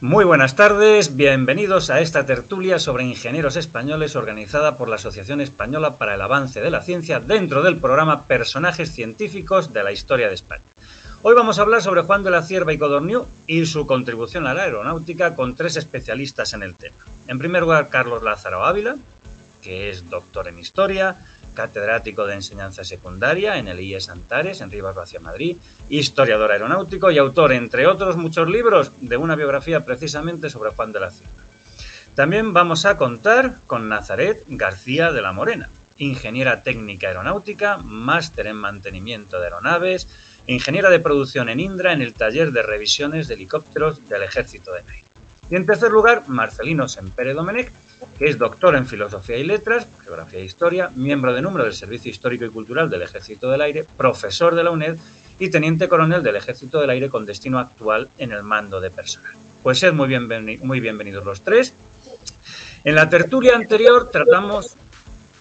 Muy buenas tardes, bienvenidos a esta tertulia sobre ingenieros españoles organizada por la Asociación Española para el Avance de la Ciencia dentro del programa Personajes Científicos de la Historia de España. Hoy vamos a hablar sobre Juan de la Cierva y Codorniu y su contribución a la aeronáutica con tres especialistas en el tema. En primer lugar, Carlos Lázaro Ávila, que es doctor en Historia, catedrático de enseñanza secundaria en el IES Antares, en Rivas Vacia, Madrid, historiador aeronáutico y autor, entre otros muchos libros, de una biografía precisamente sobre Juan de la Cierva. También vamos a contar con Nazaret García de la Morena, ingeniera técnica aeronáutica, máster en mantenimiento de aeronaves, ingeniera de producción en Indra en el taller de revisiones de helicópteros del Ejército de Aire. Y en tercer lugar, Marcelino Sempere Domenech, es doctor en Filosofía y Letras, Geografía e Historia, miembro de número del Servicio Histórico y Cultural del Ejército del Aire, profesor de la UNED y teniente coronel del Ejército del Aire con destino actual en el mando de personal. Pues sed muy, muy bienvenidos los tres. En la tertulia anterior tratamos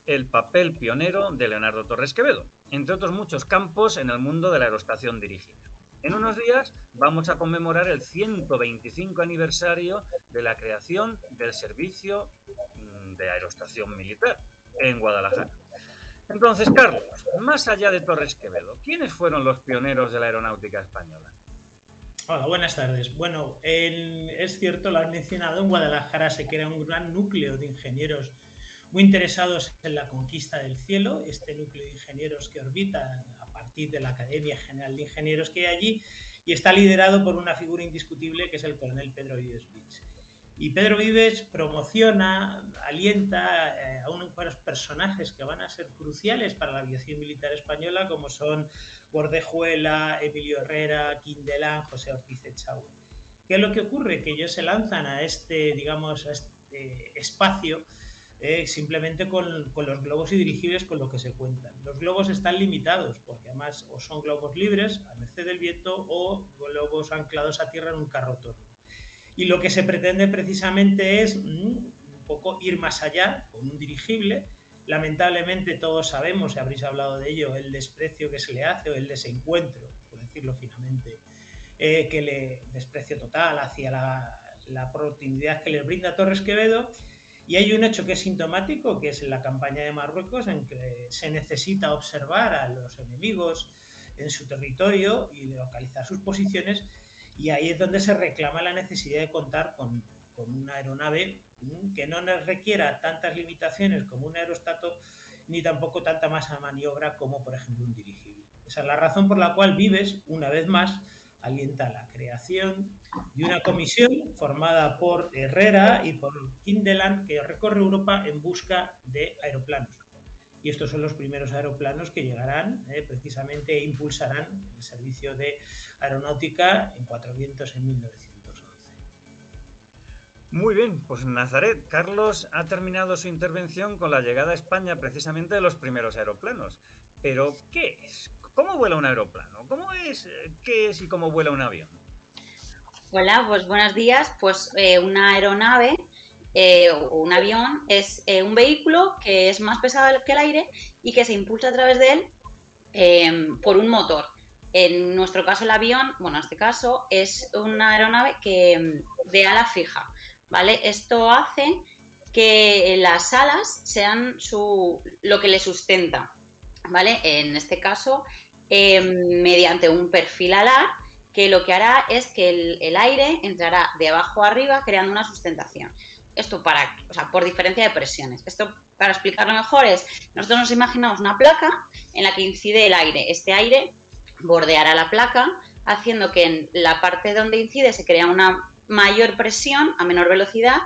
el papel pionero de Leonardo Torres Quevedo, entre otros muchos campos en el mundo de la aerostación dirigida. En unos días vamos a conmemorar el 125 aniversario de la creación del Servicio mm, de Aerostación Militar en Guadalajara. Entonces, Carlos, más allá de Torres Quevedo, ¿quiénes fueron los pioneros de la aeronáutica española? Hola, buenas tardes. Bueno, es cierto, lo has mencionado, en Guadalajara se crea un gran núcleo de ingenieros muy interesados en la conquista del cielo, este núcleo de ingenieros que orbita a partir de la Academia General de Ingenieros que hay allí, y está liderado por una figura indiscutible que es el coronel Pedro Vives Vich. Y Pedro Vives promociona, alienta eh, a unos personajes que van a ser cruciales para la aviación militar española, como son Bordejuela, Emilio Herrera, Quindelán, José Ortiz Echaúa. ¿Qué es lo que ocurre? Que ellos se lanzan a este, digamos, a este espacio eh, simplemente con, los globos y dirigibles con lo que se cuentan. Los globos están limitados porque además o son globos libres a merced del viento o globos anclados a tierra en un carro Y lo que se pretende precisamente es mm, un poco ir más allá con un dirigible. Lamentablemente todos sabemos, y habréis hablado de ello, el desprecio que se le hace o el desencuentro, por decirlo finamente, eh, que le desprecio total hacia la, la que le brinda Torres Quevedo y hay un hecho que es sintomático, que es la campaña de Marruecos, en que se necesita observar a los enemigos en su territorio y localizar sus posiciones, y ahí es donde se reclama la necesidad de contar con, una aeronave que no nos requiera tantas limitaciones como un aerostato, ni tampoco tanta masa de maniobra como, por ejemplo, un dirigible. Esa es la razón por la cual Vives, una vez más, alienta la creación de una comisión formada por Herrera y por Kindeland que recorre Europa en busca de aeroplanos. Y estos son los primeros aeroplanos que llegarán, eh, precisamente e impulsarán el servicio de aeronáutica en Cuatro Vientos en 1911. Muy bien, pues Nazaret, Carlos ha terminado su intervención con la llegada a España precisamente de los primeros aeroplanos. Pero, ¿qué es? ¿Cómo vuela un aeroplano? ¿Cómo es? ¿Qué es y cómo vuela un avión? Hola, pues buenos días. Pues eh, una aeronave eh, o un avión es eh, un vehículo que es más pesado que el aire y que se impulsa a través de él por un motor. En nuestro caso el avión, bueno, en este caso es una aeronave que de ala fija, ¿vale? Esto hace que las alas sean su, lo que le sustenta, ¿vale? En este caso Em, mediante un perfil alar que lo que hará es que el, aire entrará de abajo a arriba creando una sustentación. Esto para, o sea, por diferencia de presiones. Esto, para explicarlo mejor, es, nosotros nos imaginamos una placa en la que incide el aire. Este aire bordeará la placa, haciendo que en la parte donde incide se crea una mayor presión a menor velocidad,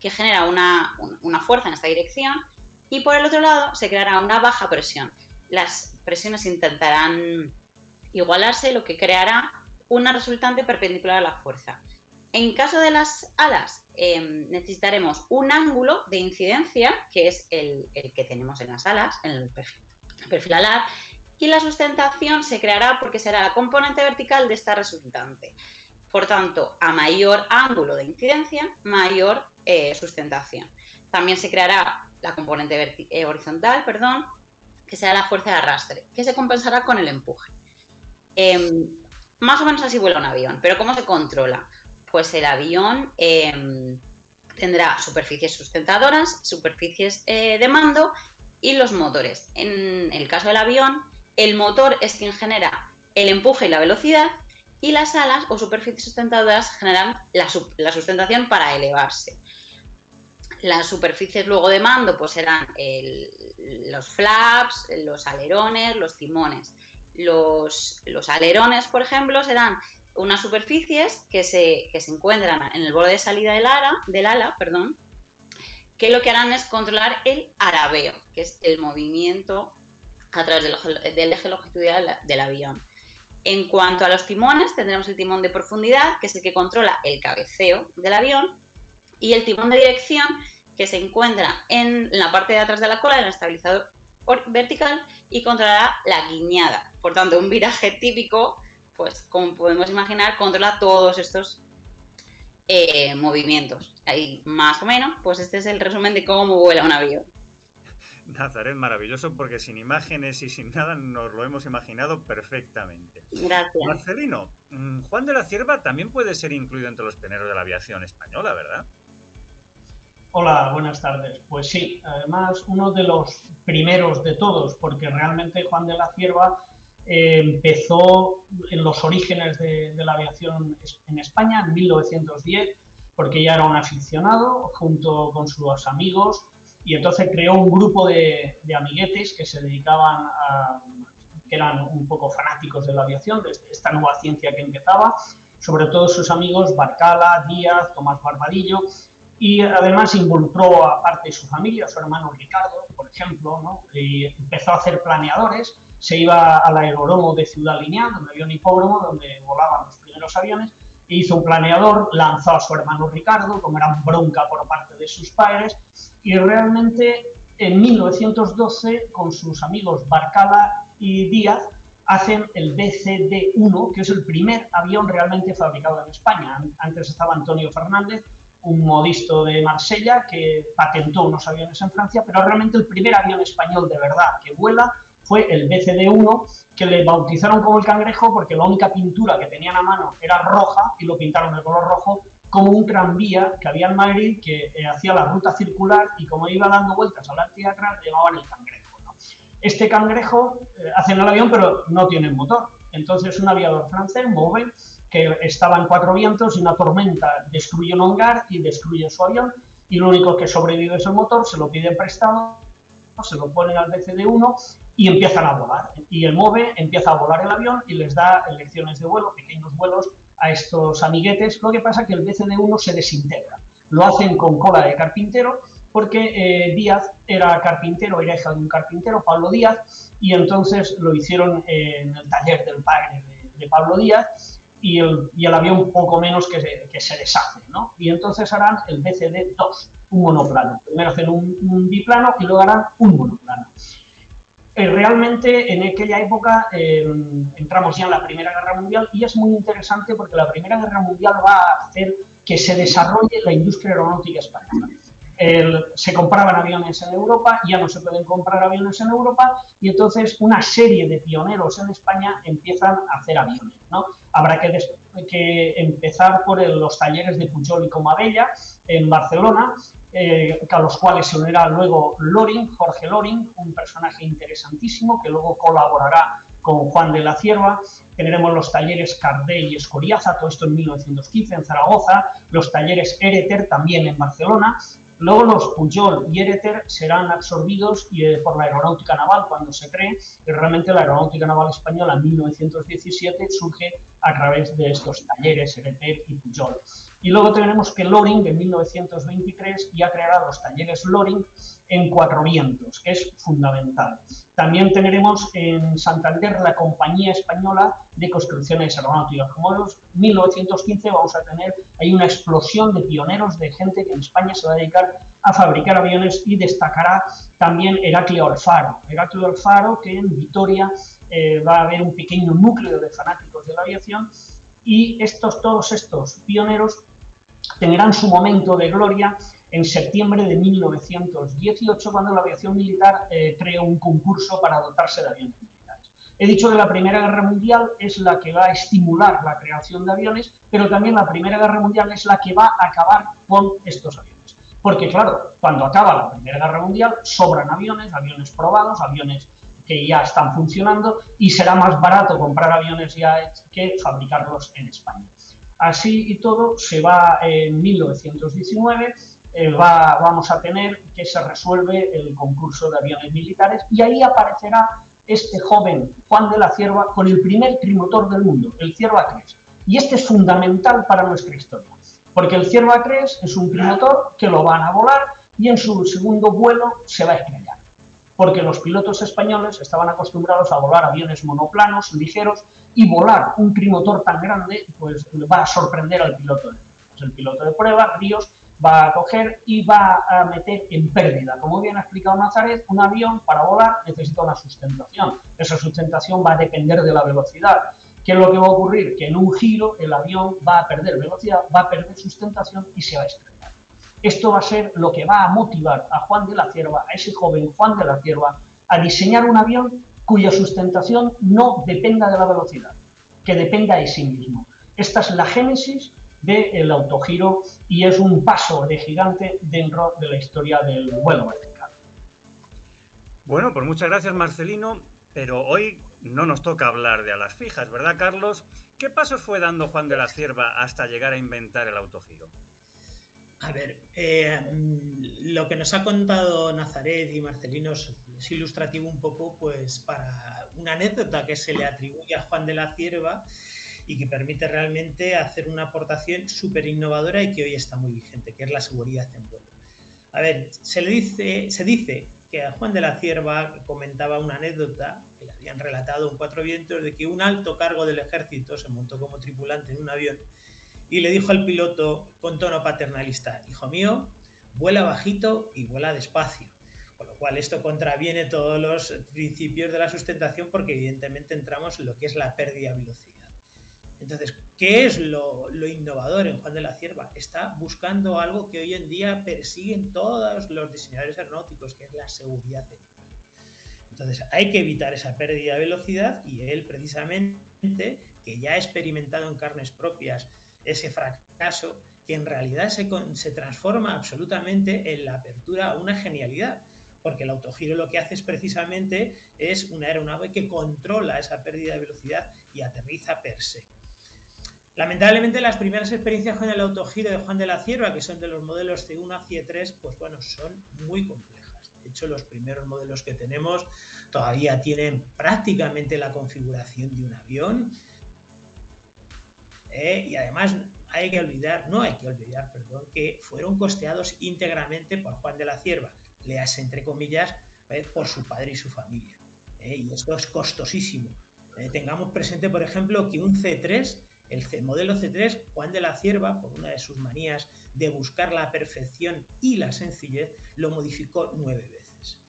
que genera una, una fuerza en esta dirección, y por el otro lado se creará una baja presión, las presiones intentarán igualarse, lo que creará una resultante perpendicular a la fuerza. En caso de las alas, em, necesitaremos un ángulo de incidencia, que es el, que tenemos en las alas, en el perfil, alar, y la sustentación se creará porque será la componente vertical de esta resultante. Por tanto, a mayor ángulo de incidencia, mayor eh, sustentación. También se creará la componente eh, horizontal, perdón, que sea la fuerza de arrastre, que se compensará con el empuje. Em, más o menos así vuela un avión, pero ¿cómo se controla? pues el avión em, tendrá superficies sustentadoras, superficies eh, de mando y los motores. En el caso del avión, el motor es quien genera el empuje y la velocidad y las alas o superficies sustentadoras generan la, sustentación para elevarse. Las superficies luego de mando pues serán los flaps, los alerones, los timones. Los, alerones, por ejemplo, serán unas superficies que se, se encuentran en el borde de salida del ala, del ala perdón, que lo que harán es controlar el arabeo, que es el movimiento a través del, eje longitudinal del avión. En cuanto a los timones, tendremos el timón de profundidad, que es el que controla el cabeceo del avión, y el timón de dirección, que se encuentra en la parte de atrás de la cola, en el estabilizador vertical, y controlará la guiñada. Por tanto, un viraje típico, pues como podemos imaginar, controla todos estos eh, movimientos. Ahí más o menos, pues este es el resumen de cómo vuela un avión. Nazaret, maravilloso porque sin imágenes y sin nada nos lo hemos imaginado perfectamente. Gracias. Marcelino, mm, Juan de la Cierva también puede ser incluido entre los pioneros de la aviación española, ¿verdad? Hola, buenas tardes. Pues sí, además uno de los primeros de todos, porque realmente Juan de la Cierva eh, empezó en los orígenes de, la aviación en España en 1910, porque ya era un aficionado junto con sus amigos y entonces creó un grupo de, amiguetes que se dedicaban a, que eran un poco fanáticos de la aviación, de esta nueva ciencia que empezaba, sobre todo sus amigos Barcala, Díaz, Tomás Barbadillo, y además involucró a parte de su familia, su hermano Ricardo, por ejemplo, ¿no? y empezó a hacer planeadores se iba al aeródromo de Ciudad Lineal, donde había un hipódromo donde volaban los primeros aviones, e hizo un planeador, lanzó a su hermano Ricardo, como era bronca por parte de sus padres, y realmente en 1912, con sus amigos Barcala y Díaz, hacen el BCD-1, que es el primer avión realmente fabricado en España. Antes estaba Antonio Fernández, un modisto de Marsella, que patentó unos aviones en Francia, pero realmente el primer avión español de verdad que vuela fue el BCD-1, que le bautizaron como el cangrejo porque la única pintura que tenían a mano era roja y lo pintaron de color rojo como un tranvía que había en Madrid que eh, hacía la ruta circular y como iba dando vueltas arte de atrás, llamaban el cangrejo. Este cangrejo eh, hace en el avión pero no tiene motor. Entonces un aviador francés, Mauve, que estaba en cuatro vientos y una tormenta destruye un hangar y destruye su avión y lo único que sobrevive es el motor, se lo piden prestado, se lo ponen al BCD-1 y empiezan a volar. Y el MOVE empieza a volar el avión y les da lecciones de vuelo, pequeños vuelos a estos amiguetes. Lo que pasa es que el BCD-1 se desintegra. Lo hacen con cola de carpintero porque eh, Díaz era carpintero, era hija de un carpintero, Pablo Díaz, y entonces lo hicieron en el taller del padre de, Pablo Díaz y el, y el, avión poco menos que se, que se deshace. ¿no? Y entonces harán el BCD-2, un monoplano. Primero hacen un, un biplano y luego harán un monoplano. Eh, realmente en aquella época eh, entramos ya en la Primera Guerra Mundial y es muy interesante porque la Primera Guerra Mundial va a hacer que se desarrolle la industria aeronáutica española. Se compraban aviones en Europa, ya no se pueden comprar aviones en Europa y entonces una serie de pioneros en España empiezan a hacer aviones. ¿no? Habrá que, empezar por los talleres de Pujol y Comabella en Barcelona, eh, a los cuales se unirá luego Loring, Jorge Loring, un personaje interesantísimo que luego colaborará con Juan de la Cierva. Tendremos los talleres Cardé y Escoriaza, todo esto en 1915 en Zaragoza, los talleres Ereter también en Barcelona. Luego los Pujol y Ereter serán absorbidos eh, por la aeronáutica naval cuando se cree que realmente la aeronáutica naval española en 1917 surge a través de estos talleres Ereter y Pujol. Y luego tenemos que Loring en 1923 ya creará los talleres Loring en Cuatro Vientos, que es fundamental. También tendremos en Santander la Compañía Española de Construcciones Aeronáuticas. Como en 1915 vamos a tener ahí una explosión de pioneros, de gente que en España se va a dedicar a fabricar aviones y destacará también Heraclio Alfaro. Heraclio Alfaro que en Vitoria eh, va a haber un pequeño núcleo de fanáticos de la aviación y estos, todos estos pioneros tendrán su momento de gloria en septiembre de 1918, cuando la aviación militar eh, creó un concurso para dotarse de aviones militares. He dicho que la Primera Guerra Mundial es la que va a estimular la creación de aviones, pero también la Primera Guerra Mundial es la que va a acabar con estos aviones. Porque claro, cuando acaba la Primera Guerra Mundial sobran aviones, aviones probados, aviones que ya están funcionando y será más barato comprar aviones ya que fabricarlos en España. Así y todo, se va en 1919, eh, va, vamos a tener que se resuelve el concurso de aviones militares y ahí aparecerá este joven Juan de la Cierva con el primer trimotor del mundo, el Cierva 3. Y este es fundamental para nuestra historia, porque el Cierva 3 es un trimotor que lo van a volar y en su segundo vuelo se va a estrellar, porque los pilotos españoles estaban acostumbrados a volar aviones monoplanos, ligeros, y volar un trimotor tan grande pues va a sorprender al piloto de El piloto de prueba, Ríos, va a coger y va a meter en pérdida. Como bien ha explicado Nazaret, un avión para volar necesita una sustentación. Esa sustentación va a depender de la velocidad. ¿Qué es lo que va a ocurrir? Que en un giro el avión va a perder velocidad, va a perder sustentación y se va a estrellar. Esto va a ser lo que va a motivar a Juan de la Cierva, a ese joven Juan de la Cierva, a diseñar un avión cuya sustentación no dependa de la velocidad, que dependa de sí mismo. Esta es la génesis del autogiro y es un paso de gigante dentro de la historia del vuelo vertical. Bueno, pues muchas gracias Marcelino, pero hoy no nos toca hablar de alas fijas, ¿verdad Carlos? ¿Qué pasos fue dando Juan de la Cierva hasta llegar a inventar el autogiro? A ver, eh, lo que nos ha contado Nazaret y Marcelino es, ilustrativo un poco pues para una anécdota que se le atribuye a Juan de la Cierva y que permite realmente hacer una aportación súper innovadora y que hoy está muy vigente, que es la seguridad en vuelo. A ver, se, le dice, se dice que a Juan de la Cierva comentaba una anécdota que le habían relatado en Cuatro Vientos de que un alto cargo del ejército se montó como tripulante en un avión y le dijo al piloto con tono paternalista, hijo mío, vuela bajito y vuela despacio. Con lo cual esto contraviene todos los principios de la sustentación porque evidentemente entramos en lo que es la pérdida de velocidad. Entonces, ¿qué es lo, innovador en Juan de la Cierva? Está buscando algo que hoy en día persiguen todos los diseñadores aeronáuticos, que es la seguridad Entonces, hay que evitar esa pérdida de velocidad y él precisamente, que ya ha experimentado en carnes propias ese fracaso, que en realidad se, se transforma absolutamente en la apertura a una genialidad porque el autogiro lo que hace es precisamente es una aeronave que controla esa pérdida de velocidad y aterriza per se. Lamentablemente las primeras experiencias con el autogiro de Juan de la Cierva, que son de los modelos C1 a C3, pues bueno, son muy complejas. De hecho, los primeros modelos que tenemos todavía tienen prácticamente la configuración de un avión. Eh, y además hay que olvidar, no hay que olvidar, perdón, que fueron costeados íntegramente por Juan de la Cierva, le hace entre comillas, eh, por su padre y su familia. Eh, y esto es costosísimo. tengamos presente, por ejemplo, que un C3 el modelo C3, Juan de la Cierva, por una de sus manías de buscar la perfección y la sencillez, lo modificó nueve veces.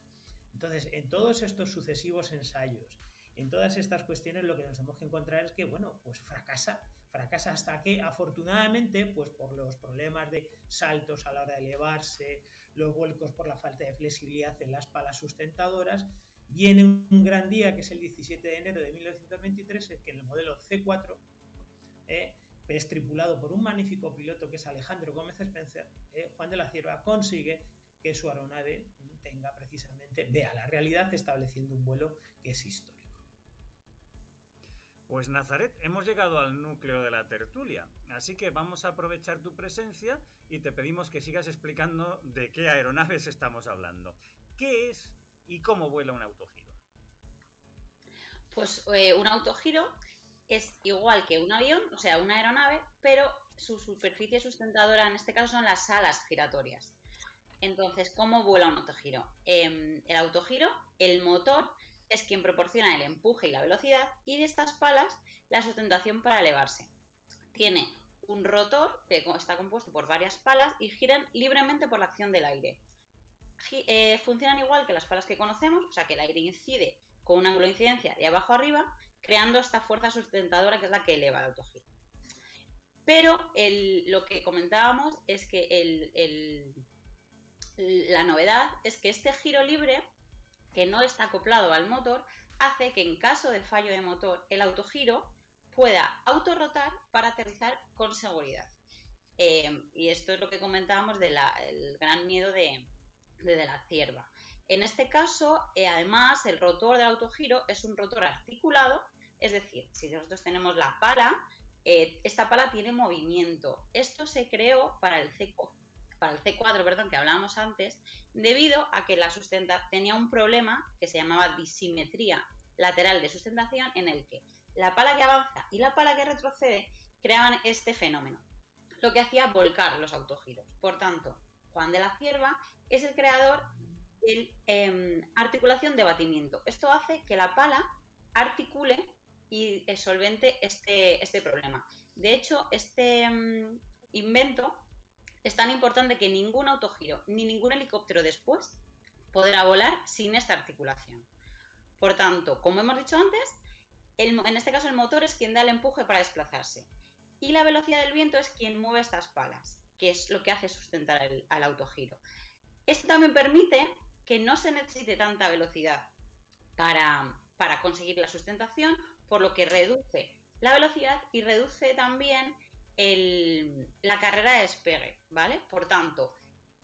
Entonces, en todos estos sucesivos ensayos, en todas estas cuestiones, lo que nos tenemos que encontrar es que, bueno, pues fracasa, fracasa hasta que, afortunadamente, pues por los problemas de saltos a la hora de elevarse, los vuelcos por la falta de flexibilidad en las palas sustentadoras, viene un gran día, que es el 17 de enero de 1923, en que el modelo C4 eh, es tripulado por un magnífico piloto que es Alejandro Gómez Spencer, eh, Juan de la Cierva consigue que su aeronave tenga precisamente, vea la realidad estableciendo un vuelo que es histórico. Pues Nazaret, hemos llegado al núcleo de la tertulia, así que vamos a aprovechar tu presencia y te pedimos que sigas explicando de qué aeronaves estamos hablando. ¿Qué es y cómo vuela un autogiro? Pues eh, un autogiro es igual que un avión, o sea, una aeronave, pero su superficie sustentadora en este caso son las alas giratorias. Entonces, ¿cómo vuela un autogiro? Em, el autogiro, el motor es quien proporciona el empuje y la velocidad y de estas palas la sustentación para elevarse. Tiene un rotor que está compuesto por varias palas y giran libremente por la acción del aire. Eh, funcionan igual que las palas que conocemos, o sea que el aire incide con un ángulo de incidencia de abajo arriba creando esta fuerza sustentadora que es la que eleva el autogiro. Pero lo que comentábamos es que la novedad es que este giro libre, que no está acoplado al motor, hace que en caso de fallo de motor el autogiro pueda autorrotar para aterrizar con seguridad. Eh, y esto es lo que comentábamos del gran miedo de, la cierva. En este caso, eh, además, el rotor del autogiro es un rotor articulado, es decir, si nosotros tenemos la pala, eh, esta pala tiene movimiento. Esto se creó para el C4, para el C4 perdón, que hablábamos antes, debido a que la sustenta tenía un problema que se llamaba disimetría lateral de sustentación, en el que la pala que avanza y la pala que retrocede creaban este fenómeno lo que hacía volcar los autogiros. Por tanto, Juan de la Cierva es el creador de em, articulación de batimiento. Esto hace que la pala articule y solvente este, este problema. De hecho, este em, invento es tan importante que ningún autogiro ni ningún helicóptero después podrá volar sin esta articulación. Por tanto, como hemos dicho antes, en este caso el motor es quien da el empuje para desplazarse y la velocidad del viento es quien mueve estas palas, que es lo que hace sustentar el, al autogiro. Esto también permite que no se necesite tanta velocidad para, conseguir la sustentación, por lo que reduce la velocidad y reduce también la carrera de despegue, ¿vale? Por tanto,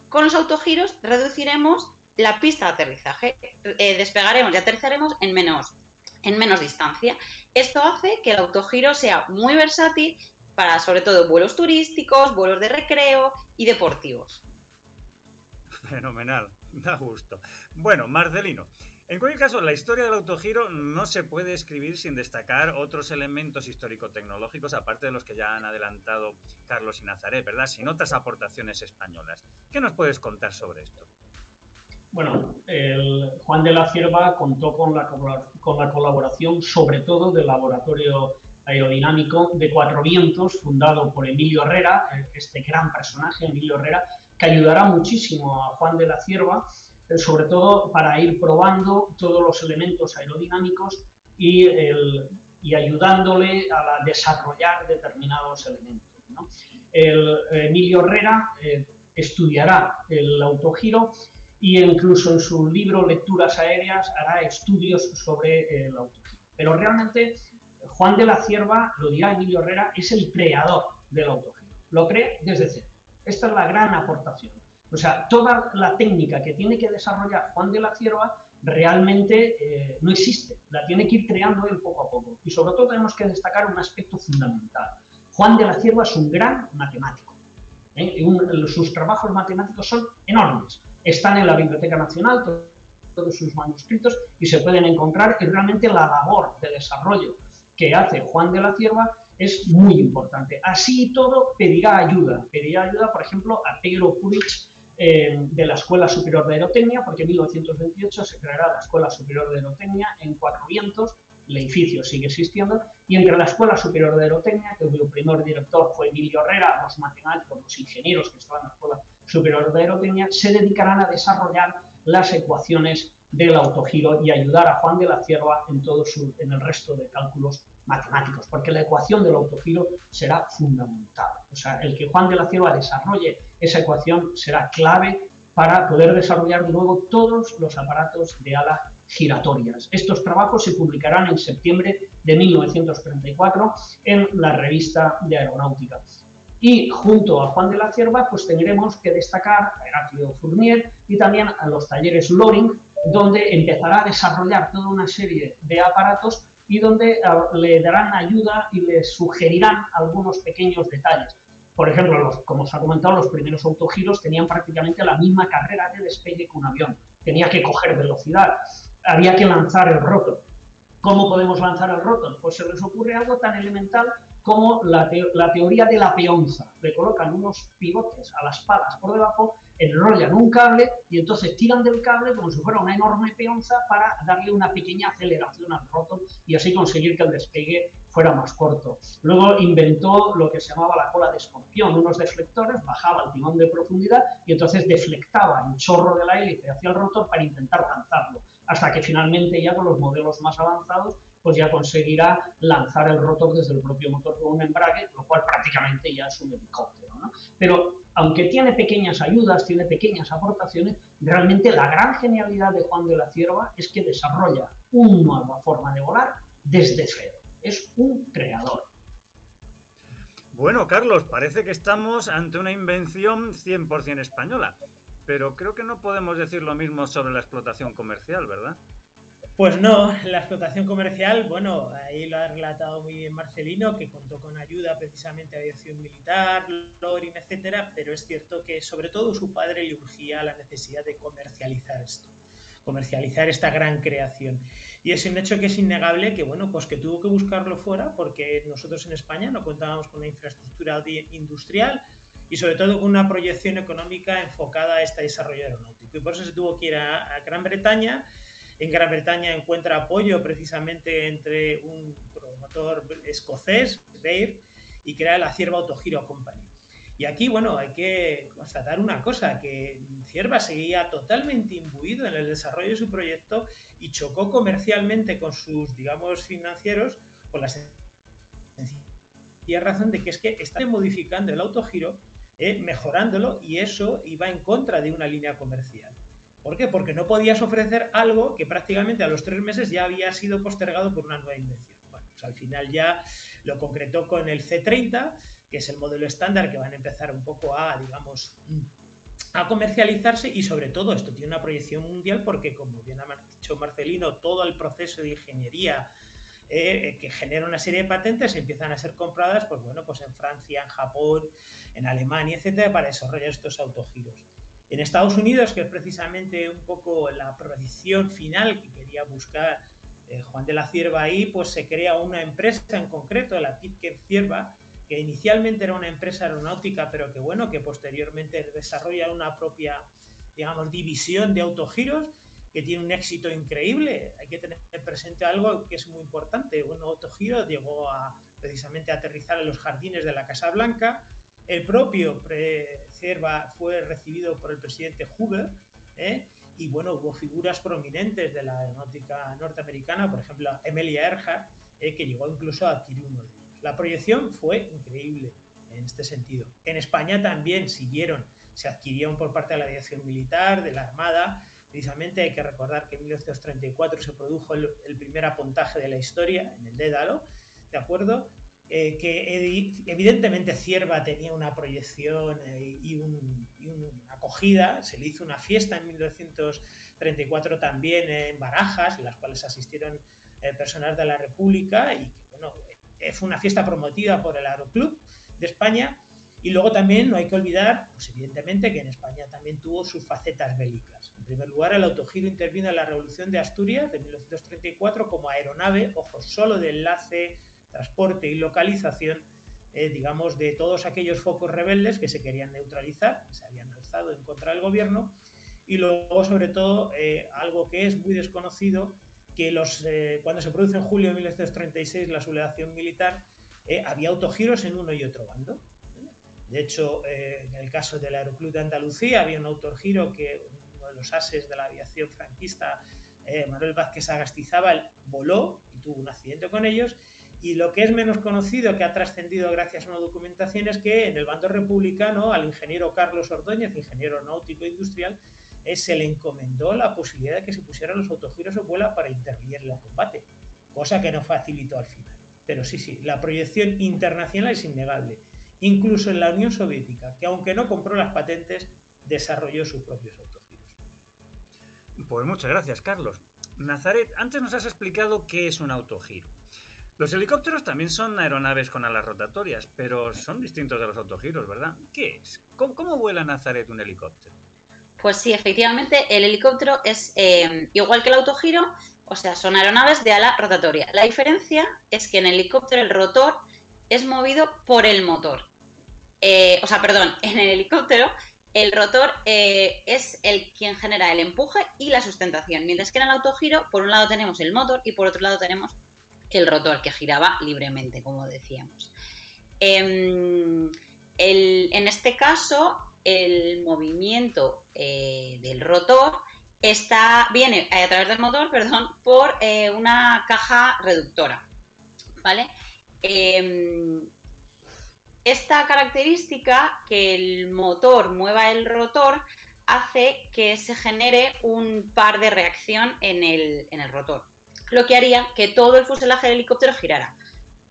con los autogiros reduciremos la pista de aterrizaje, eh, despegaremos y aterrizaremos en menos, en menos distancia. Esto hace que el autogiro sea muy versátil para sobre todo vuelos turísticos, vuelos de recreo y deportivos. Fenomenal, da gusto. Bueno, Marcelino, en cualquier caso, la historia del autogiro no se puede escribir sin destacar otros elementos histórico-tecnológicos, aparte de los que ya han adelantado Carlos y Nazaret, ¿verdad? Sin otras aportaciones españolas. ¿Qué nos puedes contar sobre esto? Bueno, el Juan de la Cierva contó con la, colaboración, sobre todo, del laboratorio aerodinámico de Cuatro Vientos, fundado por Emilio Herrera, este gran personaje, Emilio Herrera, que ayudará muchísimo a Juan de la Cierva, eh, sobre todo para ir probando todos los elementos aerodinámicos y, ayudándole a desarrollar determinados elementos. El, Emilio Herrera eh, estudiará el autogiro y incluso en su libro Lecturas Aéreas hará estudios sobre el autogiro. Pero realmente Juan de la Cierva, lo dirá Emilio Herrera, es el creador del autogiro. Lo cree desde cero. Esta es la gran aportación. O sea, toda la técnica que tiene que desarrollar Juan de la Cierva realmente eh, no existe. La tiene que ir creando él poco a poco. Y sobre todo tenemos que destacar un aspecto fundamental. Juan de la Cierva es un gran matemático. ¿eh? sus trabajos matemáticos son enormes. Están en la Biblioteca Nacional todos sus manuscritos y se pueden encontrar y realmente la labor de desarrollo que hace Juan de la Cierva es muy importante. Así todo pedirá ayuda. Pedirá ayuda, por ejemplo, a Pedro Purich eh, de la Escuela Superior de Aerotecnia, porque en 1928 se creará la Escuela Superior de Aerotecnia en Cuatro Vientos, el edificio sigue existiendo, y entre la Escuela Superior de Aerotecnia, que cuyo primer director fue Emilio Herrera, los matemáticos, los ingenieros que estaban en la Escuela Superior de Aerotecnia, se dedicarán a desarrollar las ecuaciones del autogiro y ayudar a Juan de la Cierva en, todo su, en el resto de cálculos matemáticos, porque la ecuación del autogiro será fundamental. O sea, el que Juan de la Cierva desarrolle esa ecuación será clave para poder desarrollar de nuevo todos los aparatos de ala giratorias. Estos trabajos se publicarán en septiembre de 1934 en la revista de Aeronáutica. Y junto a Juan de la Cierva, pues tendremos que destacar a Heraclio Fournier y también a los talleres Loring, donde empezará a desarrollar toda una serie de aparatos y donde ah, le darán ayuda y le sugerirán algunos pequeños detalles. Por ejemplo, como os ha comentado, los primeros autogiros tenían prácticamente la misma carrera de despegue que un avión. Tenía que coger velocidad, había que lanzar el rotor. ¿Cómo podemos lanzar el rotor? Pues se les ocurre algo tan elemental como la, la teoría de la peonza. Le colocan unos pivotes a las palas por debajo enrollan un cable y entonces tiran del cable como si fuera una enorme peonza para darle una pequeña aceleración al rotor y así conseguir que el despegue fuera más corto. Luego inventó lo que se llamaba la cola de escorpión, unos deflectores, bajaba el timón de profundidad y entonces deflectaba el chorro de la hélice hacia el rotor para intentar lanzarlo, hasta que finalmente ya con los modelos más avanzados pues ya conseguirá lanzar el rotor desde el propio motor con un embrague, lo cual prácticamente ya es un helicóptero. Pero aunque tiene pequeñas ayudas, tiene pequeñas aportaciones, realmente la gran genialidad de Juan de la Cierva es que desarrolla una nueva forma de volar desde cero. Es un creador. Bueno, Carlos, parece que estamos ante una invención 100% española, pero creo que no podemos decir lo mismo sobre la explotación comercial, ¿verdad? Pues no, la explotación comercial, bueno, ahí lo ha relatado muy bien Marcelino, que contó con ayuda precisamente a aviación militar, Loring, etcétera, pero es cierto que sobre todo su padre le urgía la necesidad de comercializar esto, comercializar esta gran creación. Y es un hecho que es innegable que, bueno, pues que tuvo que buscarlo fuera porque nosotros en España no contábamos con una infraestructura industrial y sobre todo con una proyección económica enfocada a este desarrollo aeronáutico. Y por eso se tuvo que ir a Gran Bretaña en Gran Bretaña encuentra apoyo precisamente entre un promotor escocés, Baird, y crea la Cierva Autogiro Company. Y aquí, bueno, hay que constatar una cosa, que Cierva seguía totalmente imbuido en el desarrollo de su proyecto y chocó comercialmente con sus, digamos, financieros por la sencilla razón de que es que está modificando el autogiro, eh, mejorándolo y eso iba en contra de una línea comercial. ¿Por qué? Porque no podías ofrecer algo que prácticamente a los tres meses ya había sido postergado por una nueva invención. Bueno, pues al final ya lo concretó con el C30, que es el modelo estándar que van a empezar un poco a, digamos, a comercializarse y sobre todo esto tiene una proyección mundial porque, como bien ha dicho Marcelino, todo el proceso de ingeniería eh, que genera una serie de patentes empiezan a ser compradas, pues bueno, pues en Francia, en Japón, en Alemania, etcétera, para desarrollar estos autogiros. En Estados Unidos, que es precisamente un poco la proyección final que quería buscar eh, Juan de la Cierva ahí, pues se crea una empresa en concreto, la Pitker Cierva, que inicialmente era una empresa aeronáutica, pero que bueno, que posteriormente desarrolla una propia, digamos, división de autogiros que tiene un éxito increíble. Hay que tener presente algo que es muy importante. Un autogiro llegó a precisamente a aterrizar en los jardines de la Casa Blanca, el propio Cerva fue recibido por el presidente Hoover ¿eh? y bueno, hubo figuras prominentes de la aeronáutica norteamericana, por ejemplo, Emilia Earhart, ¿eh? que llegó incluso a adquirir uno de ellos. La proyección fue increíble en este sentido. En España también siguieron, se adquirieron por parte de la aviación militar, de la Armada. Precisamente hay que recordar que en 1934 se produjo el, el primer apontaje de la historia en el Dédalo, ¿de acuerdo? Eh, que evidentemente Cierva tenía una proyección eh, y, una acogida. Se le hizo una fiesta en 1934 también en Barajas, en las cuales asistieron eh, personas de la República y bueno, fue una fiesta promotiva por el Aeroclub de España. Y luego también no hay que olvidar, pues evidentemente, que en España también tuvo sus facetas bélicas. En primer lugar, el autogiro intervino en la Revolución de Asturias de 1934 como aeronave, ojo, solo de enlace transporte y localización, eh, digamos, de todos aquellos focos rebeldes que se querían neutralizar, que se habían alzado en contra del gobierno, y luego, sobre todo, eh, algo que es muy desconocido, que los, eh, cuando se produce en julio de 1936 la sublevación militar, había autogiros en uno y otro bando. De hecho, en el caso del Aeroclub de Andalucía había un autogiro que uno de los ases de la aviación franquista, Manuel Vázquez Agastizábal, voló y tuvo un accidente con ellos, y lo que es menos conocido, que ha trascendido gracias a una documentación, es que en el bando republicano al ingeniero Carlos Ordóñez, ingeniero náutico industrial, eh, se le encomendó la posibilidad de que se pusieran los autogiros en vuela para intervenir en el combate, cosa que no facilitó al final. Pero sí, sí, la proyección internacional es innegable. Incluso en la Unión Soviética, que aunque no compró las patentes, desarrolló sus propios autogiros. Pues muchas gracias, Carlos. Nazaret, antes nos has explicado qué es un autogiro. Los helicópteros también son aeronaves con alas rotatorias, pero son distintos de los autogiros, ¿verdad? ¿Qué es? ¿Cómo, vuela Nazaret un helicóptero? Pues sí, efectivamente, el helicóptero es eh, igual que el autogiro, o sea, son aeronaves de ala rotatoria. La diferencia es que en el helicóptero el rotor es movido por el motor. Eh, o sea, perdón, en el helicóptero el rotor eh, es el quien genera el empuje y la sustentación, mientras que en el autogiro, por un lado tenemos el motor y por otro lado tenemos el rotor, que giraba libremente, como decíamos. Em, en este caso, el movimiento eh, del rotor está, viene a través del motor, perdón, por eh, una caja reductora. ¿Vale? Em, esta característica, que el motor mueva el rotor, hace que se genere un par de reacción en el, en el rotor, lo que haría que todo el fuselaje del helicóptero girara.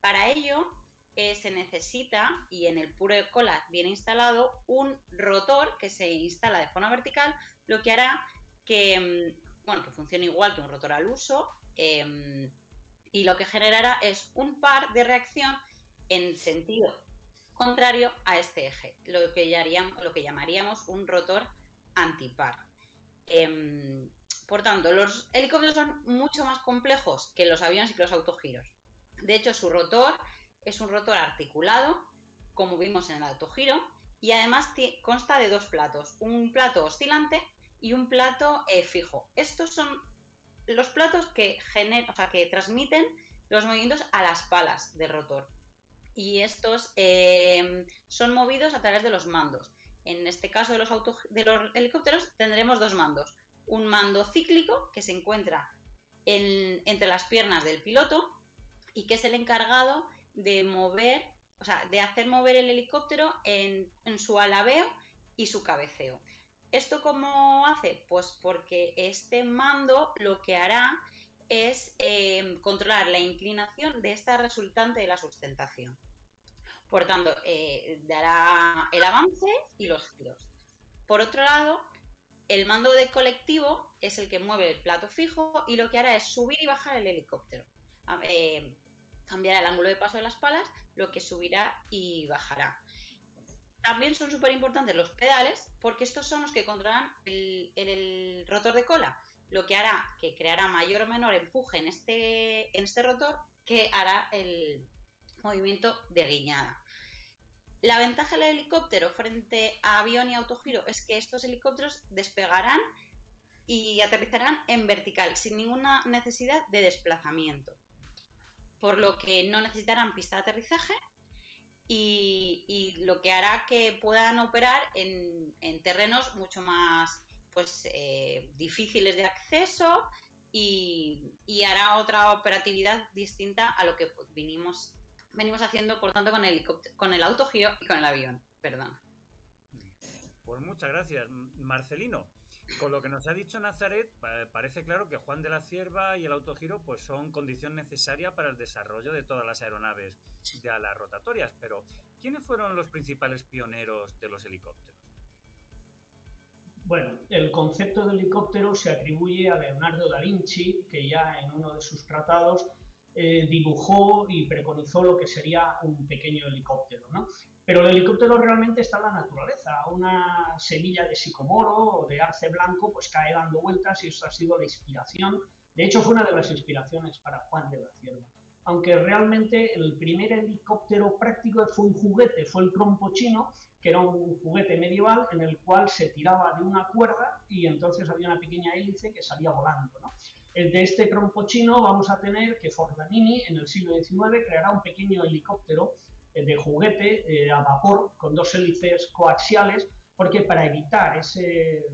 Para ello, eh, se necesita, y en el puro de cola viene instalado, un rotor que se instala de forma vertical, lo que hará que, mm, bueno, que funcione igual que un rotor al uso, em, y lo que generará es un par de reacción en sentido contrario a este eje, lo que, llamaríamos, lo que llamaríamos un rotor antipar. Em, por tanto, los helicópteros son mucho más complejos que los aviones y que los autogiros. De hecho, su rotor es un rotor articulado, como vimos en el autogiro, y además consta de dos platos, un plato oscilante y un plato eh, fijo. Estos son los platos que, o sea, que transmiten los movimientos a las palas del rotor. Y estos eh, son movidos a través de los mandos. En este caso de los, de los helicópteros tendremos dos mandos. Un mando cíclico que se encuentra entre las piernas del piloto y que es el encargado de mover, o sea, de hacer mover el helicóptero en, su alabeo y su cabeceo. ¿Esto cómo hace? Pues porque este mando lo que hará es eh, controlar la inclinación de esta resultante de la sustentación. Por tanto, eh, dará el avance y los giros. Por otro lado, el mando de colectivo es el que mueve el plato fijo y lo que hará es subir y bajar el helicóptero. Eh, cambiará el ángulo de paso de las palas, lo que subirá y bajará. También son súper importantes los pedales, porque estos son los que controlan el, rotor de cola, lo que hará que creará mayor o menor empuje en este, en este rotor que hará el movimiento de guiñada. La ventaja del helicóptero frente a avión y autogiro es que estos helicópteros despegarán y aterrizarán en vertical, sin ninguna necesidad de desplazamiento. Por lo que no necesitarán pista de aterrizaje y, lo que hará que puedan operar en, terrenos mucho más pues, eh, difíciles de acceso y, hará otra operatividad distinta a lo que venimos, venimos haciendo, por tanto, con el, con el autogiro y con el avión. Perdón. Pues muchas gracias, Marcelino. Con lo que nos ha dicho Nazaret, parece claro que Juan de la Cierva y el autogiro pues son condición necesaria para el desarrollo de todas las aeronaves de alas rotatorias. Pero, ¿quiénes fueron los principales pioneros de los helicópteros? Bueno, el concepto de helicóptero se atribuye a Leonardo da Vinci, que ya en uno de sus tratados eh, dibujó y preconizó lo que sería un pequeño helicóptero. ¿no? Pero el helicóptero realmente está en la naturaleza. Una semilla de sicomoro o de arce blanco pues cae dando vueltas y eso ha sido la inspiración. De hecho, fue una de las inspiraciones para Juan de la Cierva. Aunque realmente el primer helicóptero práctico fue un juguete, fue el trompo chino, que era un juguete medieval en el cual se tiraba de una cuerda y entonces había una pequeña hélice que salía volando. ¿no? De este trompo chino vamos a tener que Fordanini en el siglo XIX creará un pequeño helicóptero eh, de juguete eh, a vapor con dos hélices coaxiales, porque para evitar ese,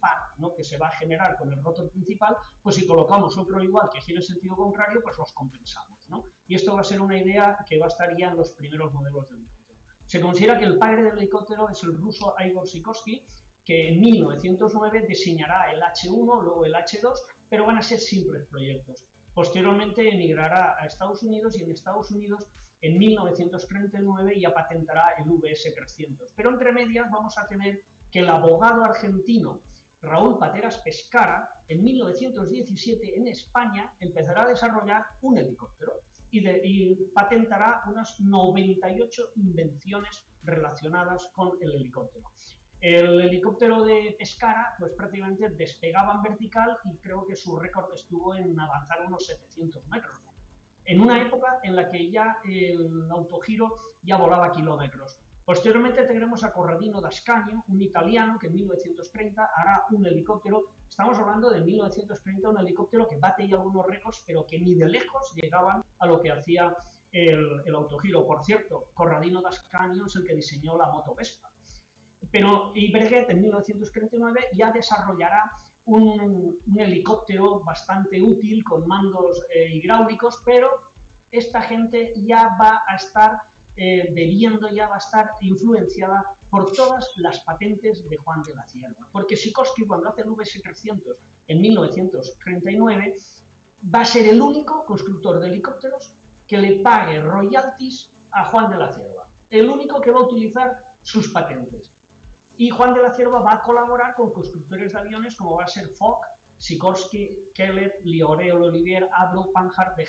par ¿no? que se va a generar con el rotor principal, pues si colocamos otro igual que en sentido contrario, pues los compensamos. ¿no? Y esto va a ser una idea que va a estar en los primeros modelos del helicóptero. Se considera que el padre del helicóptero es el ruso Igor Sikorsky, que en 1909 diseñará el H1, luego el H2, pero van a ser simples proyectos. Posteriormente emigrará a Estados Unidos y en Estados Unidos en 1939 ya patentará el VS-300. Pero entre medias vamos a tener que el abogado argentino Raúl Pateras Pescara, en 1917 en España, empezará a desarrollar un helicóptero y, patentará unas 98 invenciones relacionadas con el helicóptero. El helicóptero de Pescara, pues prácticamente despegaba en vertical y creo que su récord estuvo en avanzar unos 700 metros en una época en la que ya el autogiro ya volaba kilómetros. Posteriormente tendremos a Corradino d'Ascanio, un italiano que en 1930 hará un helicóptero, estamos hablando de 1930, un helicóptero que bate ya algunos récords, pero que ni de lejos llegaban a lo que hacía el, el autogiro. Por cierto, Corradino d'Ascanio es el que diseñó la moto Vespa. Pero Iberget en 1939 ya desarrollará un, helicóptero bastante útil con mandos eh, hidráulicos, pero esta gente ya va a estar eh, debiendo, ya estar influenciada por todas las patentes de Juan de la Cierva. Porque Sikorsky, cuando hace el VS-300 en 1939, va a ser el único constructor de helicópteros que le pague royalties a Juan de la Cierva. El único que va a utilizar sus patentes. Y Juan de la Cierva va a colaborar con constructores de aviones como va a ser Fock, Sikorsky, Keller, Lioreo, Olivier, Abro, Panhard, de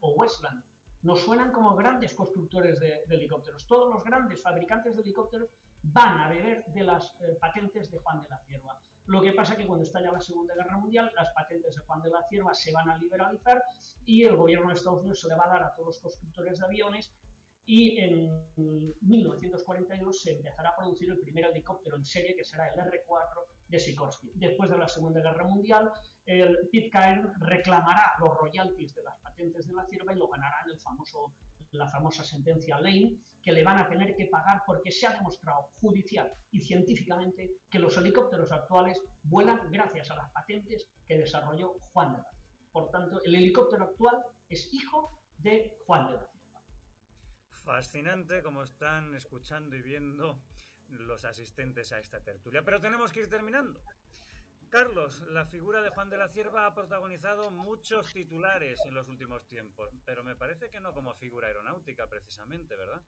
o Westland. Nos suenan como grandes constructores de, helicópteros. Todos los grandes fabricantes de helicópteros van a beber de las eh, patentes de Juan de la Cierva. Lo que pasa es que cuando estalla la Segunda Guerra Mundial, las patentes de Juan de la Cierva se van a liberalizar y el gobierno de Estados Unidos se le va a dar a todos los constructores de aviones y en 1942 se empezará a producir el primer helicóptero en serie, que será el R-4 de Sikorsky. Después de la Segunda Guerra Mundial, el Pitcairn reclamará los royalties de las patentes de la cierva y lo ganará en el famoso, la famosa sentencia Lane, que le van a tener que pagar porque se ha demostrado judicial y científicamente que los helicópteros actuales vuelan gracias a las patentes que desarrolló Juan de. Por tanto, el helicóptero actual es hijo de Juan de. Fascinante como están escuchando y viendo los asistentes a esta tertulia. Pero tenemos que ir terminando. Carlos, la figura de Juan de la Cierva ha protagonizado muchos titulares en los últimos tiempos, pero me parece que no como figura aeronáutica precisamente, ¿verdad?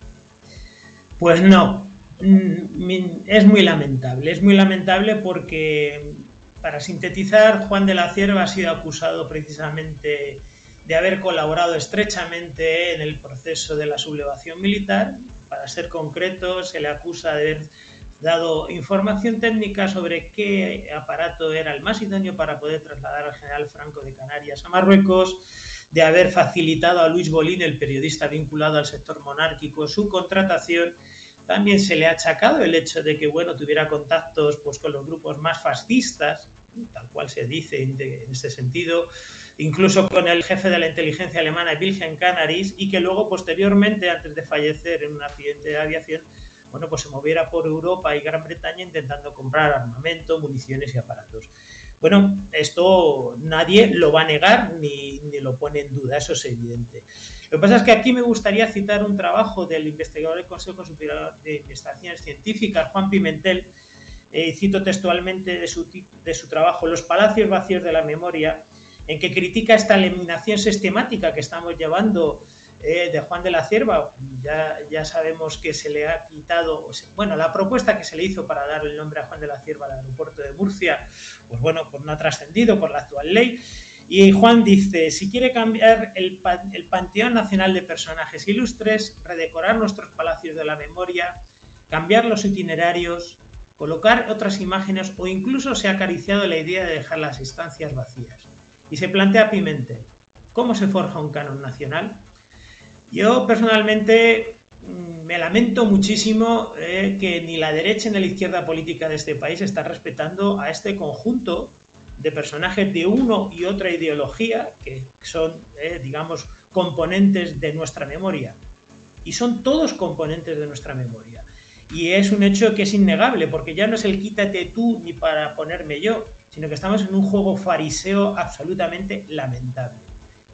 Pues no, mm, es muy lamentable, es muy lamentable porque, para sintetizar, Juan de la Cierva ha sido acusado precisamente de haber colaborado estrechamente en el proceso de la sublevación militar. Para ser concreto, se le acusa de haber dado información técnica sobre qué aparato era el más idóneo para poder trasladar al general Franco de Canarias a Marruecos, de haber facilitado a Luis Bolín, el periodista vinculado al sector monárquico, su contratación. También se le ha achacado el hecho de que bueno, tuviera contactos pues, con los grupos más fascistas, tal cual se dice en, este sentido, incluso con el jefe de la inteligencia alemana Wilhelm Canaris, y que luego, posteriormente, antes de fallecer en un accidente de aviación, bueno, pues se moviera por Europa y Gran Bretaña intentando comprar armamento, municiones y aparatos. Bueno, esto nadie lo va a negar ni, ni, lo pone en duda, eso es evidente. Lo que pasa es que aquí me gustaría citar un trabajo del investigador del Consejo Superior de Investigaciones Científicas, Juan Pimentel, eh, cito textualmente de su, de su trabajo, Los palacios vacíos de la memoria, en que critica esta eliminación sistemática que estamos llevando eh, de Juan de la Cierva. Ya, ya sabemos que se le ha quitado, bueno, la propuesta que se le hizo para dar el nombre a Juan de la Cierva al aeropuerto de Murcia, pues bueno, pues no ha trascendido por la actual ley. Y Juan dice, si quiere cambiar el, el Panteón Nacional de Personajes Ilustres, redecorar nuestros palacios de la memoria, cambiar los itinerarios, colocar otras imágenes o incluso se ha acariciado la idea de dejar las estancias vacías. Y se plantea Pimentel, ¿cómo se forja un canon nacional? Yo personalmente mm, me lamento muchísimo eh, que ni la derecha ni la izquierda política de este país está respetando a este conjunto de personajes de uno y otra ideología que son, eh, digamos, componentes de nuestra memoria. Y son todos componentes de nuestra memoria. Y es un hecho que es innegable, porque ya no es el quítate tú ni para ponerme yo, sino que estamos en un juego fariseo absolutamente lamentable.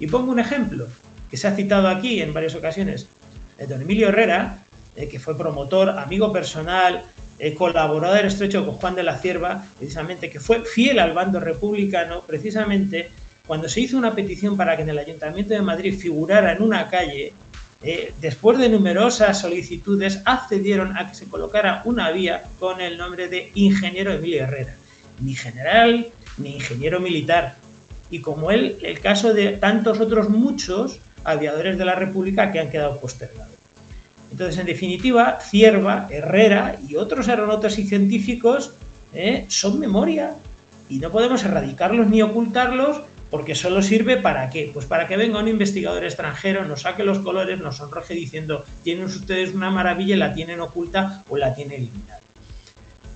Y pongo un ejemplo que se ha citado aquí en varias ocasiones. Don Emilio Herrera, eh, que fue promotor, amigo personal, eh, colaborador estrecho con Juan de la Cierva, precisamente, que fue fiel al bando republicano, precisamente cuando se hizo una petición para que en el Ayuntamiento de Madrid figurara en una calle eh, después de numerosas solicitudes, accedieron a que se colocara una vía con el nombre de Ingeniero Emilio Herrera. Ni general, ni ingeniero militar. Y como él, el caso de tantos otros muchos aviadores de la República que han quedado postergados. Entonces, en definitiva, Cierva, Herrera y otros aeronautas y científicos eh, son memoria y no podemos erradicarlos ni ocultarlos porque solo sirve para qué? Pues para que venga un investigador extranjero, nos saque los colores, nos sonroje diciendo, tienen ustedes una maravilla y la tienen oculta o la tienen eliminada.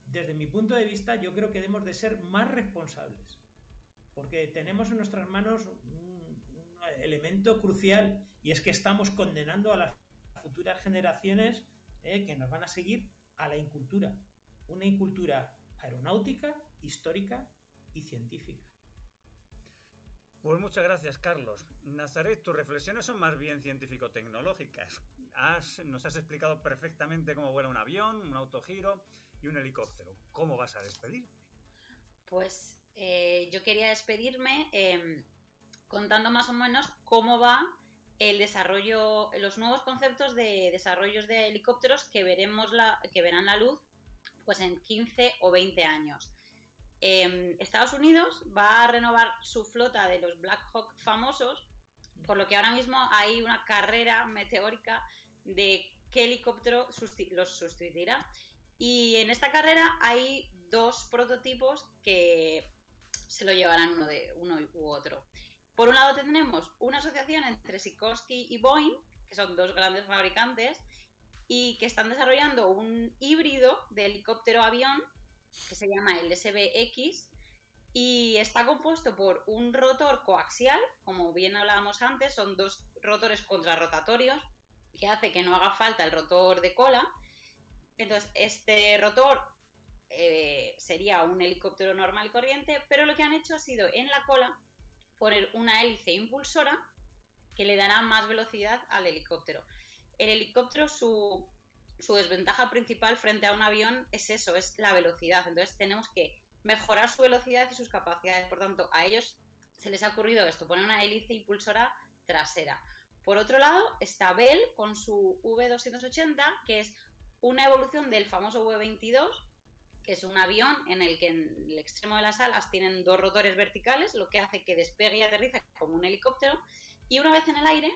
Desde mi punto de vista, yo creo que debemos de ser más responsables, porque tenemos en nuestras manos un, elemento crucial y es que estamos condenando a las futuras generaciones eh, que nos van a seguir a la incultura, una incultura aeronáutica, histórica y científica. Pues muchas gracias, Carlos. Nazaret, tus reflexiones son más bien científico-tecnológicas. nos has explicado perfectamente cómo vuela un avión, un autogiro y un helicóptero. ¿Cómo vas a despedirte? Pues eh, yo quería despedirme em, contando más o menos cómo va el desarrollo, los nuevos conceptos de desarrollos de helicópteros que veremos la, que verán la luz pues en 15 o 20 años. Em, Estados Unidos va a renovar su flota de los Black Hawk famosos, por lo que ahora mismo hay una carrera meteórica de qué helicóptero los sustituirá. Y en esta carrera hay dos prototipos que se lo llevarán uno, de, uno u otro. Por un lado tenemos una asociación entre Sikorsky y Boeing, que son dos grandes fabricantes, y que están desarrollando un híbrido de helicóptero-avión que se llama el SBX y está compuesto por un rotor coaxial, como bien hablábamos antes, son dos rotores contrarrotatorios que hace que no haga falta el rotor de cola. Entonces, este rotor eh, sería un helicóptero normal y corriente, pero lo que han hecho ha sido en la cola poner una hélice impulsora que le dará más velocidad al helicóptero. El helicóptero, su, desventaja principal frente a un avión es eso, es la velocidad. Entonces tenemos que mejorar su velocidad y sus capacidades. Por tanto, a ellos se les ha ocurrido esto, poner una hélice impulsora trasera. Por otro lado, está Bell con su V280, que es una evolución del famoso V22, que es un avión en el que en el extremo de las alas tienen dos rotores verticales, lo que hace que despegue y aterrice como un helicóptero, y una vez en el aire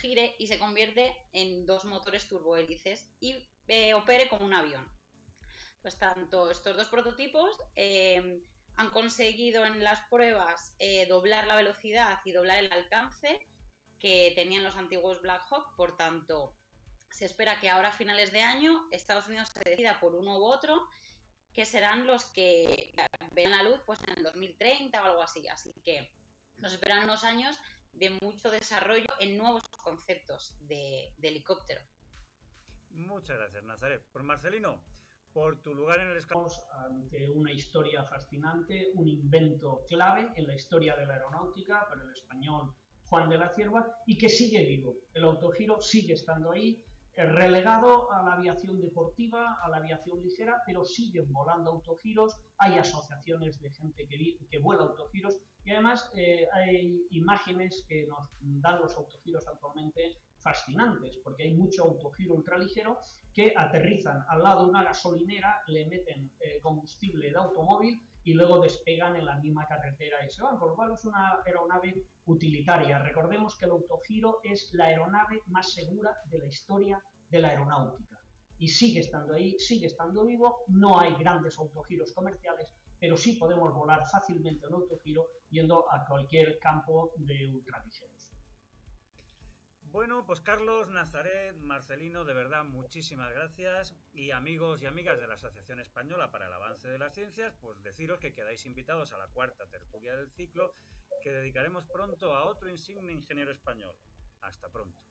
gire y se convierte en dos motores turbohélices y eh, opere como un avión. Pues tanto estos dos prototipos eh, han conseguido en las pruebas eh, doblar la velocidad y doblar el alcance que tenían los antiguos Black Hawk, por tanto se espera que ahora a finales de año Estados Unidos se decida por uno u otro, que serán los que vean la luz pues en el 2030 o algo así. Así que nos esperan unos años de mucho desarrollo en nuevos conceptos de, helicóptero. Muchas gracias, Nazaret. Por Marcelino, por tu lugar en el escalón. Ante una historia fascinante, un invento clave en la historia de la aeronáutica para el español Juan de la Cierva y que sigue vivo. El autogiro sigue estando ahí, relegado a la aviación deportiva, a la aviación ligera, pero siguen volando autogiros, hay asociaciones de gente que, vuela autogiros. Y además eh, hay imágenes que nos dan los autogiros actualmente fascinantes, porque hay mucho autogiro ultraligero que aterrizan al lado de una gasolinera, le meten eh, combustible de automóvil y luego despegan en la misma carretera y se van, por lo cual es una aeronave utilitaria. Recordemos que el autogiro es la aeronave más segura de la historia de la aeronáutica y sigue estando ahí, sigue estando vivo, no hay grandes autogiros comerciales, pero sí podemos volar fácilmente en autogiro yendo a cualquier campo de ultraligeros. Bueno, pues Carlos, Nazaret, Marcelino, de verdad muchísimas gracias. Y amigos y amigas de la Asociación Española para el Avance de las Ciencias, pues deciros que quedáis invitados a la cuarta tertulia del ciclo que dedicaremos pronto a otro insigne ingeniero español. Hasta pronto.